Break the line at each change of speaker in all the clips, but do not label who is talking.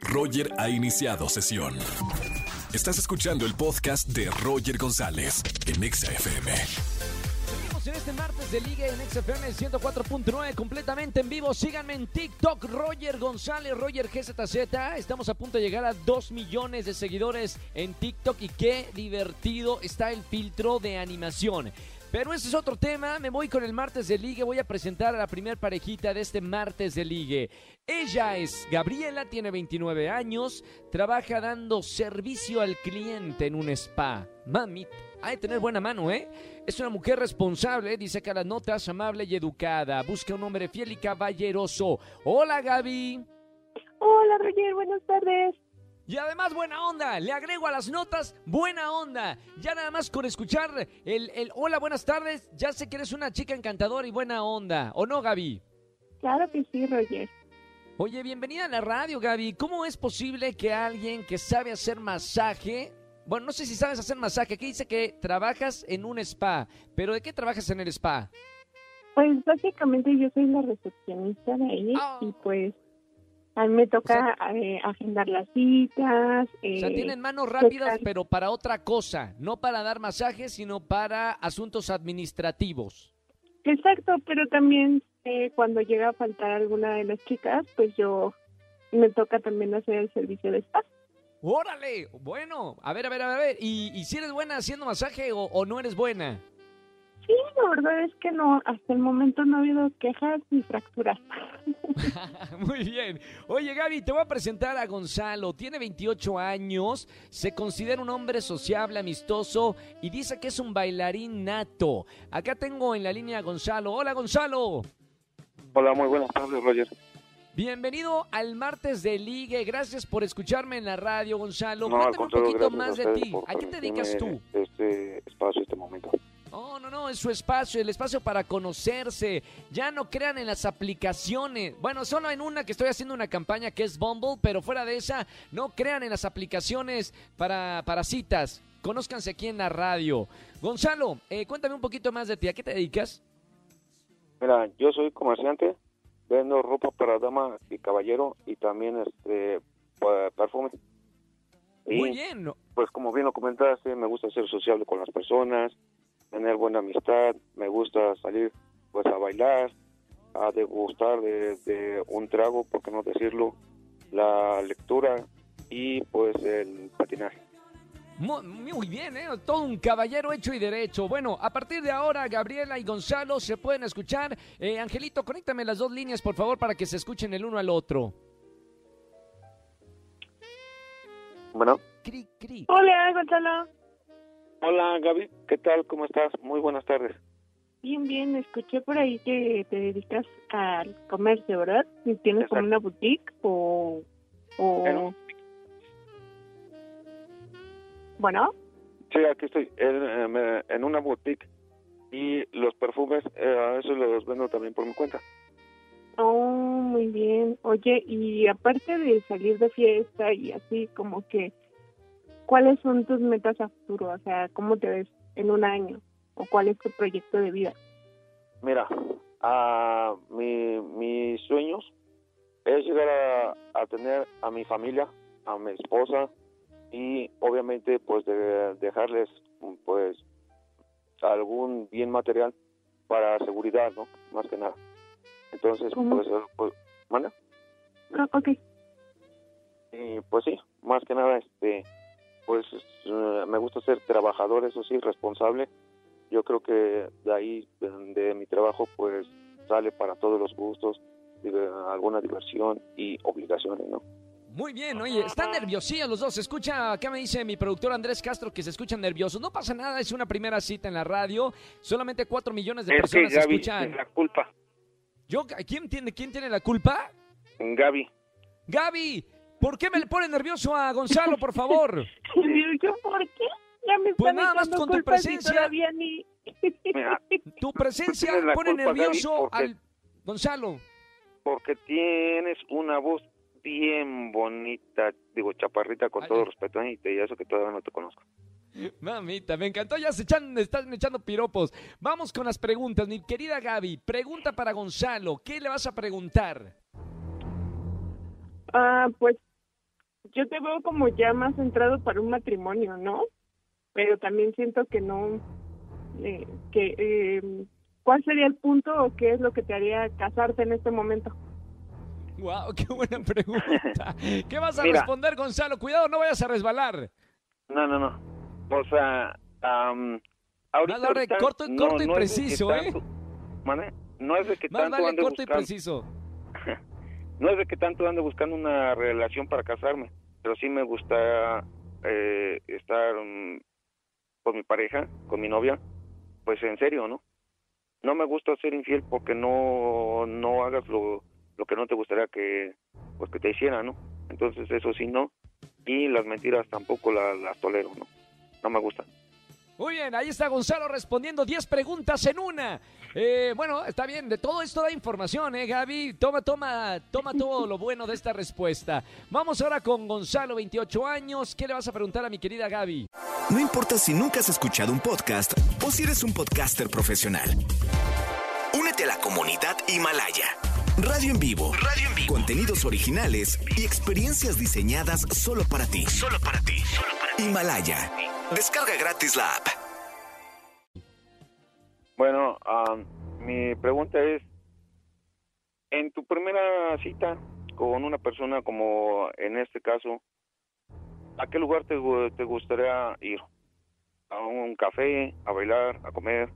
Roger ha iniciado sesión. Estás escuchando el podcast de Roger González en Exa FM.
Seguimos en este martes de Liga en XFM 104.9 completamente en vivo. Síganme en TikTok, Roger González, Roger GZZ. Estamos a punto de llegar a 2 millones de seguidores en TikTok y qué divertido está el filtro de animación. Pero ese es otro tema. Me voy con el martes de ligue. Voy a presentar a la primer parejita de este martes de ligue. Ella es Gabriela, tiene 29 años, trabaja dando servicio al cliente en un spa. Mami, hay que tener buena mano, ¿eh? Es una mujer responsable, dice que las notas, amable y educada. Busca un hombre fiel y caballeroso. Hola, Gaby.
Hola, Roger, buenas tardes.
Y además buena onda, le agrego a las notas buena onda. Ya nada más con escuchar el, el hola, buenas tardes, ya sé que eres una chica encantadora y buena onda. ¿O no, Gaby?
Claro que sí, Roger.
Oye, bienvenida a la radio, Gaby. ¿Cómo es posible que alguien que sabe hacer masaje... Bueno, no sé si sabes hacer masaje. Aquí dice que trabajas en un spa. ¿Pero de qué trabajas en el spa?
Pues básicamente yo soy la recepcionista de ahí
Ah.
y pues a mí me toca eh, agendar las citas.
O sea,
eh,
tienen manos rápidas,
tocar-
pero para otra cosa. No para dar masajes, sino para asuntos administrativos.
Exacto, pero también eh, cuando llega a faltar alguna de las chicas, pues yo me toca también hacer el servicio de spa.
¡Órale! Bueno, a ver, a ver, a ver. ¿Y, y si eres buena haciendo masaje o, o no eres buena?
Sí, la verdad es que no, hasta el momento no ha habido quejas ni fracturas.
Muy bien. Oye, Gaby, te voy a presentar a Gonzalo. Tiene 28 años, se considera un hombre sociable, amistoso y dice que es un bailarín nato. Acá tengo en la línea a Gonzalo. Hola, Gonzalo.
Hola, muy buenas tardes, Roger.
Bienvenido al martes de Ligue. Gracias por escucharme en la radio, Gonzalo.
No, al
Cuéntame un
contrario,
poquito más de ti. ¿A qué te dedicas tú?
Este espacio, este momento.
No, no, no, es su espacio, el espacio para conocerse. Ya no crean en las aplicaciones. Bueno, solo en una que estoy haciendo una campaña que es Bumble, pero fuera de esa, no crean en las aplicaciones para, para citas. Conózcanse aquí en la radio. Gonzalo, eh, cuéntame un poquito más de ti. ¿A qué te dedicas?
Mira, yo soy comerciante, vendo ropa para dama y caballero y también este perfume. Y
Muy bien.
pues como bien lo comentaste, me gusta ser sociable con las personas, tener buena amistad, me gusta salir pues a bailar, a degustar de, de un trago, por qué no decirlo, la lectura y pues el patinaje.
Mu- Muy bien, ¿eh? Todo un caballero hecho y derecho. Bueno, a partir de ahora, Gabriela y Gonzalo se pueden escuchar. Eh, Angelito, conéctame las dos líneas, por favor, para que se escuchen el uno al otro.
Bueno.
Cri, cri.
Hola, Gonzalo.
Hola Gaby, ¿qué tal? ¿Cómo estás? Muy buenas tardes.
Bien, bien, escuché por ahí que te dedicas al comercio, ¿verdad? ¿Y ¿Tienes como una boutique o...? o...
Bueno.
Bueno,
Sí, aquí estoy, en, eh, me- en una boutique y los perfumes, eh, a eso los vendo también por mi cuenta.
oh, muy bien. Oye, y aparte de salir de fiesta y así, como que, ¿cuáles son tus metas a futuro? O sea, ¿cómo te ves en un año? ¿O cuál es tu proyecto de vida?
Mira, a mi, mis sueños es llegar a, a tener a mi familia, a mi esposa y obviamente pues de, dejarles pues algún bien material para seguridad, ¿no? Más que nada. Entonces,
¿Cómo?
pues, pues, ¿manda?
Ah, ok.
Y pues sí, más que nada, este, pues eh, me gusta ser trabajador, eso sí, responsable. Yo creo que de ahí, de, de mi trabajo, pues sale para todos los gustos, alguna diversión y obligaciones, ¿no?
Muy bien, oye, están nerviosillos los dos. Se escucha, acá me dice mi productor Andrés Castro que se escuchan nerviosos. No pasa nada, es una primera cita en la radio. Solamente cuatro millones de personas escuchan.
la culpa,
Yo, ¿quién tiene, ¿Quién tiene la culpa?
Gaby.
Gaby, ¿por qué me le pone nervioso a Gonzalo, por favor?
Y yo, ¿por qué? Ya me
Pues nada más con tu presencia.
todavía ni...
Mira,
Tu presencia pone nervioso
porque-
al Gonzalo.
porque tienes una voz bien bonita, digo, chaparrita con
Ay,
todo respeto, ¿eh? y te- eso que todavía no te conozco.
Mamita, me encantó. Ya se echan, están echando piropos. Vamos con las preguntas. Mi querida Gaby, pregunta para Gonzalo. ¿Qué le vas a preguntar?
Ah, pues yo te veo como ya más centrado para un matrimonio, ¿no? Pero también siento que no, eh, que, eh, ¿cuál sería el punto o qué es lo que te haría casarte en este momento?
Wow, qué buena pregunta. ¿Qué vas a
Mira.
responder, Gonzalo? Cuidado, no vayas a resbalar.
No, no, no. O sea, ahorita,
Más vale
ahorita
corto-
no-
corto y
no es
preciso, ¿eh?
No es de que
Más
tanto
vale
ande
corto y preciso.
No es de que tanto ande buscando una relación para casarme, pero sí me gusta eh, estar mm, con mi pareja, con mi novia, pues en serio, ¿no? No me gusta ser infiel porque no no hagas lo, lo que no te gustaría que pues que te hiciera, ¿no? Entonces eso sí no y las mentiras tampoco la- las tolero, ¿no? No me gustan.
Muy bien, ahí está Gonzalo respondiendo 10 preguntas en una. Eh, bueno, está bien, de todo esto da información, ¿eh, Gaby? Toma, toma, toma todo lo bueno de esta respuesta. Vamos ahora con Gonzalo, 28 años. ¿Qué le vas a preguntar a mi querida Gaby?
No importa si nunca has escuchado un podcast o si eres un podcaster profesional. Únete a la comunidad Himalaya. Radio en vivo. Radio en vivo. Contenidos originales y experiencias diseñadas solo para ti. Solo para ti. Himalaya. Descarga gratis la app.
Bueno, am, mi pregunta es, en tu primera cita con una persona como en este caso, ¿a qué lugar te, te gustaría ir? ¿A un café, a bailar, a comer?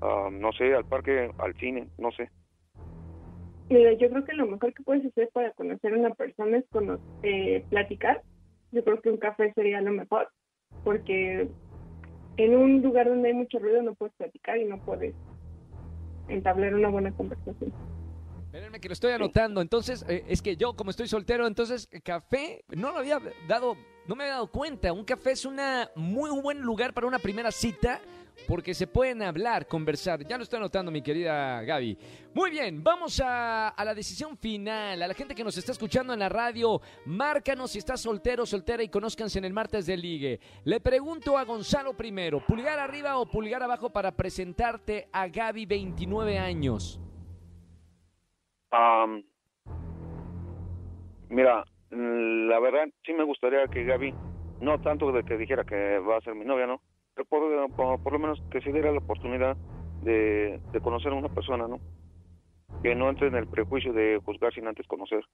am, no sé, al parque, al cine, no sé.
Mira, yo creo que lo mejor que puedes hacer para conocer a una persona es cono- eh, platicar. Yo creo que un café sería lo mejor, porque en un lugar donde hay mucho ruido no puedes platicar y no puedes entablar una buena conversación.
Espérenme que lo estoy anotando. Entonces, eh, es que yo, como estoy soltero, entonces, café, no lo había dado, no me había dado cuenta. Un café es un muy buen lugar para una primera cita porque se pueden hablar, conversar. Ya lo estoy anotando, mi querida Gaby. Muy bien, vamos a, la decisión final. A la gente que nos está escuchando en la radio, márcanos si estás soltero o soltera y conózcanse en el martes de ligue. Le pregunto a Gonzalo primero, ¿pulgar arriba o pulgar abajo para presentarte a Gaby, 29 años?
Am, mira, la verdad sí me gustaría que Gaby, no tanto de que dijera que va a ser mi novia, ¿no? Por, por, por lo menos que se diera la oportunidad de, de conocer a una persona, ¿no? Que no entre en el prejuicio de juzgar sin antes conocer.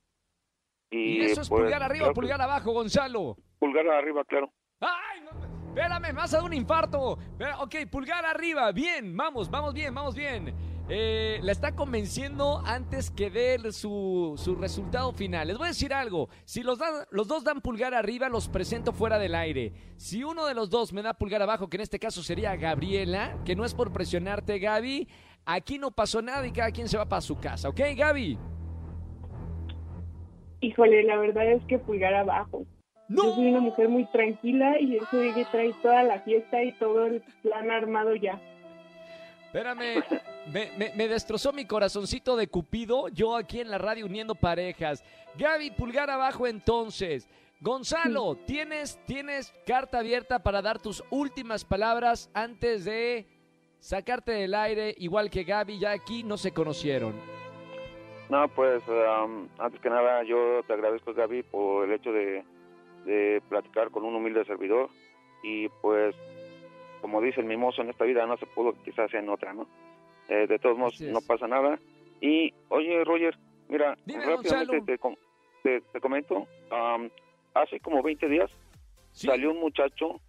Y eso es
pues,
pulgar arriba
claro
pulgar abajo, Gonzalo.
Pulgar arriba, claro.
¡Ay! no, espérame, me vas a dar un infarto. Ok, pulgar arriba. Bien, vamos, vamos bien, vamos bien. Eh, la está convenciendo antes que dé su, su resultado final. Les voy a decir algo. Si los, dan- los dos dan pulgar arriba, los presento fuera del aire. Si uno de los dos me da pulgar abajo, que en este caso sería Gabriela, que no es por presionarte, Gaby, aquí no pasó nada y cada quien se va para su casa. ¿Ok, Gaby?
Híjole, la verdad es que pulgar abajo.
¡No!
Yo soy una mujer muy tranquila y eso de que trae toda la fiesta y todo el plan armado ya.
Espérame, me, me- me destrozó mi corazoncito de Cupido, yo aquí en la radio uniendo parejas. Gaby, pulgar abajo entonces. Gonzalo, ¿tienes, tienes carta abierta para dar tus últimas palabras antes de sacarte del aire, igual que Gaby, ya aquí no se conocieron.
No, pues am, antes que nada yo te agradezco Gaby por el hecho de, de platicar con un humilde servidor y pues como dice el mimoso en esta vida no se pudo quizás en otra, ¿no? Eh, de todos modos no pasa nada y oye Roger, mira
Dime,
rápidamente te, te, te comento, am, hace como 20 días
¿Sí?
salió un muchacho,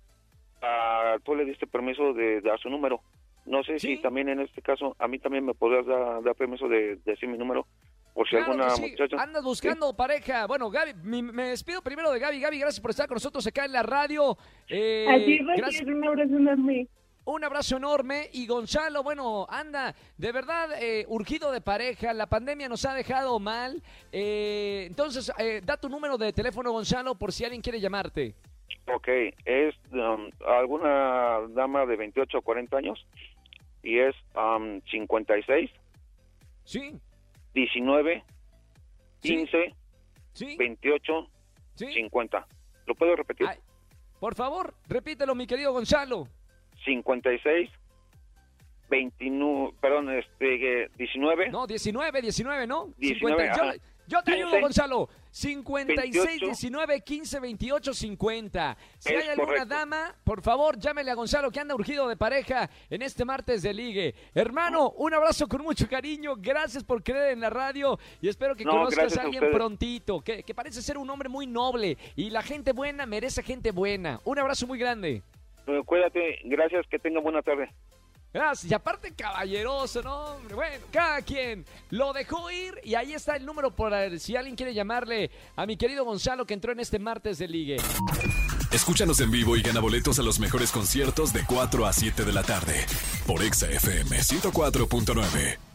ah, tú le diste permiso de dar su número. No sé
Sí.
si también en este caso a mí también me podrías dar, dar permiso de, decir mi número por si
Claro
alguna
sí.
muchacha.
Andas buscando pareja. Bueno, Gaby, mi- me despido primero de Gaby. Gaby, gracias por estar con nosotros acá en la radio. Eh,
Así
gracias.
es, un abrazo enorme.
Un abrazo enorme y Gonzalo, bueno, anda, de verdad, eh, urgido de pareja, la pandemia nos ha dejado mal, eh, entonces, eh, da tu número de teléfono, Gonzalo, por si alguien quiere llamarte.
Ok, es um, alguna dama de 28 o 40 años y es um, 56,
¿Sí?
19,
¿Sí?
15,
¿Sí?
28,
¿Sí?
50. ¿Lo puedo repetir?
Ay, por favor, repítelo, mi querido Gonzalo.
56, 29, perdón, este, eh, 19,
No, 19, 19, ¿no?
19,
50. Yo, yo te ayudo,
15.
Gonzalo. 56 19 15 28 50. Si
Es
hay alguna
correcto.
dama, por favor, llámele a Gonzalo que anda urgido de pareja en este martes de ligue. Hermano, un abrazo con mucho cariño. Gracias por creer en la radio y espero que
No,
conozcas a
a
alguien
ustedes.
prontito, que, que parece ser un hombre muy noble y la gente buena merece gente buena. Un abrazo muy grande.
Cuídate, gracias, que tenga buena tarde.
Gracias. Y aparte caballeroso, ¿no? Bueno, cada quien lo dejó ir y ahí está el número por si alguien quiere llamarle a mi querido Gonzalo que entró en este martes de ligue.
Escúchanos en vivo y gana boletos a los mejores conciertos de 4 a 7 de la tarde por Exa FM 104.9.